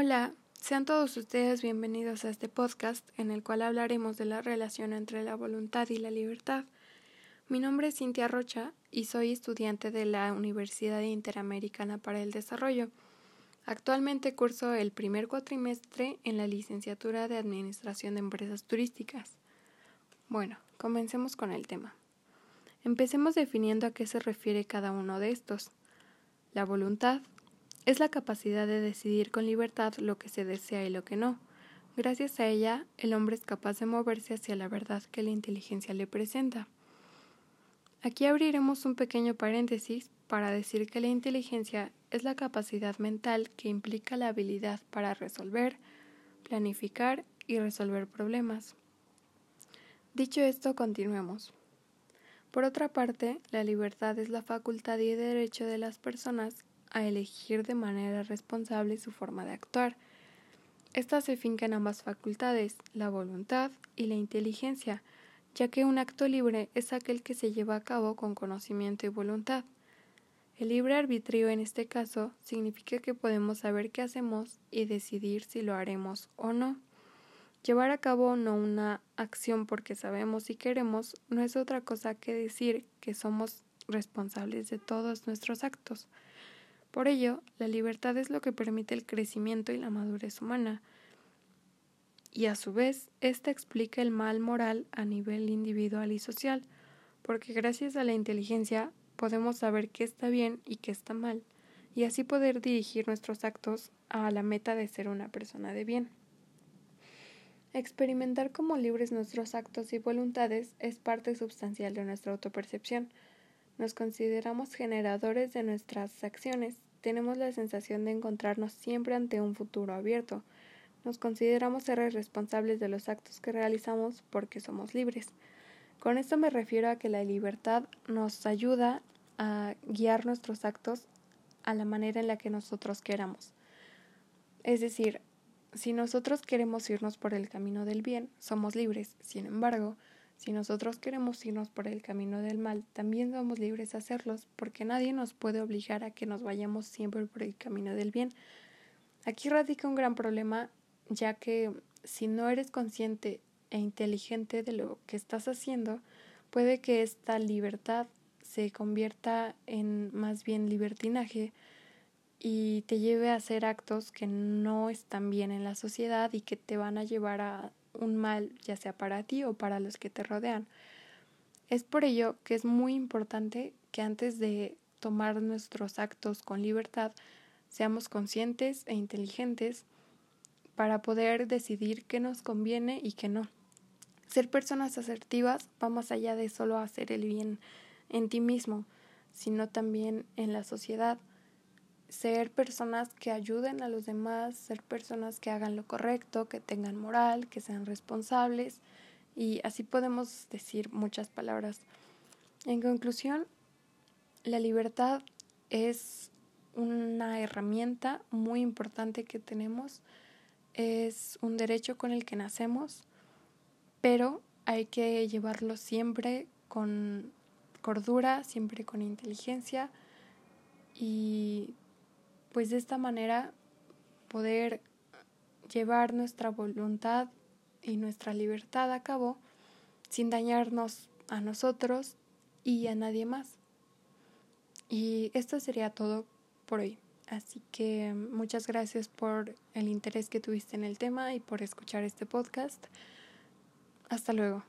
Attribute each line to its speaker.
Speaker 1: Hola, sean todos ustedes bienvenidos a este podcast en el cual hablaremos de la relación entre la voluntad y la libertad. Mi nombre es Cintia Rocha y soy estudiante de la Universidad Interamericana para el Desarrollo. Actualmente curso el primer cuatrimestre en la licenciatura de Administración de Empresas Turísticas. Bueno, comencemos con el tema. Empecemos definiendo a qué se refiere cada uno de estos. La voluntad es la capacidad de decidir con libertad lo que se desea y lo que no. Gracias a ella, el hombre es capaz de moverse hacia la verdad que la inteligencia le presenta. Aquí abriremos un pequeño paréntesis para decir que la inteligencia es la capacidad mental que implica la habilidad para resolver, planificar y resolver problemas. Dicho esto, continuemos. Por otra parte, la libertad es la facultad y derecho de las personas a elegir de manera responsable su forma de actuar. Esta se finca en ambas facultades, la voluntad y la inteligencia, ya que un acto libre es aquel que se lleva a cabo con conocimiento y voluntad. El libre arbitrio en este caso significa que podemos saber qué hacemos y decidir si lo haremos o no. Llevar a cabo no una acción porque sabemos y queremos no es otra cosa que decir que somos responsables de todos nuestros actos. Por ello, la libertad es lo que permite el crecimiento y la madurez humana, y a su vez, ésta explica el mal moral a nivel individual y social, porque gracias a la inteligencia podemos saber qué está bien y qué está mal, y así poder dirigir nuestros actos a la meta de ser una persona de bien. Experimentar como libres nuestros actos y voluntades es parte sustancial de nuestra autopercepción, nos consideramos generadores de nuestras acciones, tenemos la sensación de encontrarnos siempre ante un futuro abierto, nos consideramos seres responsables de los actos que realizamos porque somos libres. Con esto me refiero a que la libertad nos ayuda a guiar nuestros actos a la manera en la que nosotros queramos. Es decir, si nosotros queremos irnos por el camino del bien, somos libres. Sin embargo, si nosotros queremos irnos por el camino del mal, también somos libres de hacerlos, porque nadie nos puede obligar a que nos vayamos siempre por el camino del bien. Aquí radica un gran problema, ya que si no eres consciente e inteligente de lo que estás haciendo, puede que esta libertad se convierta en más bien libertinaje y te lleve a hacer actos que no están bien en la sociedad y que te van a llevar a un mal, ya sea para ti o para los que te rodean. Es por ello que es muy importante que antes de tomar nuestros actos con libertad, seamos conscientes e inteligentes para poder decidir qué nos conviene y qué no. Ser personas asertivas va más allá de solo hacer el bien en ti mismo, sino también en la sociedad ser personas que ayuden a los demás, ser personas que hagan lo correcto, que tengan moral, que sean responsables y así podemos decir muchas palabras. En conclusión, la libertad es una herramienta muy importante que tenemos, es un derecho con el que nacemos, pero hay que llevarlo siempre con cordura, siempre con inteligencia y pues de esta manera poder llevar nuestra voluntad y nuestra libertad a cabo sin dañarnos a nosotros y a nadie más. Y esto sería todo por hoy. Así que muchas gracias por el interés que tuviste en el tema y por escuchar este podcast. Hasta luego.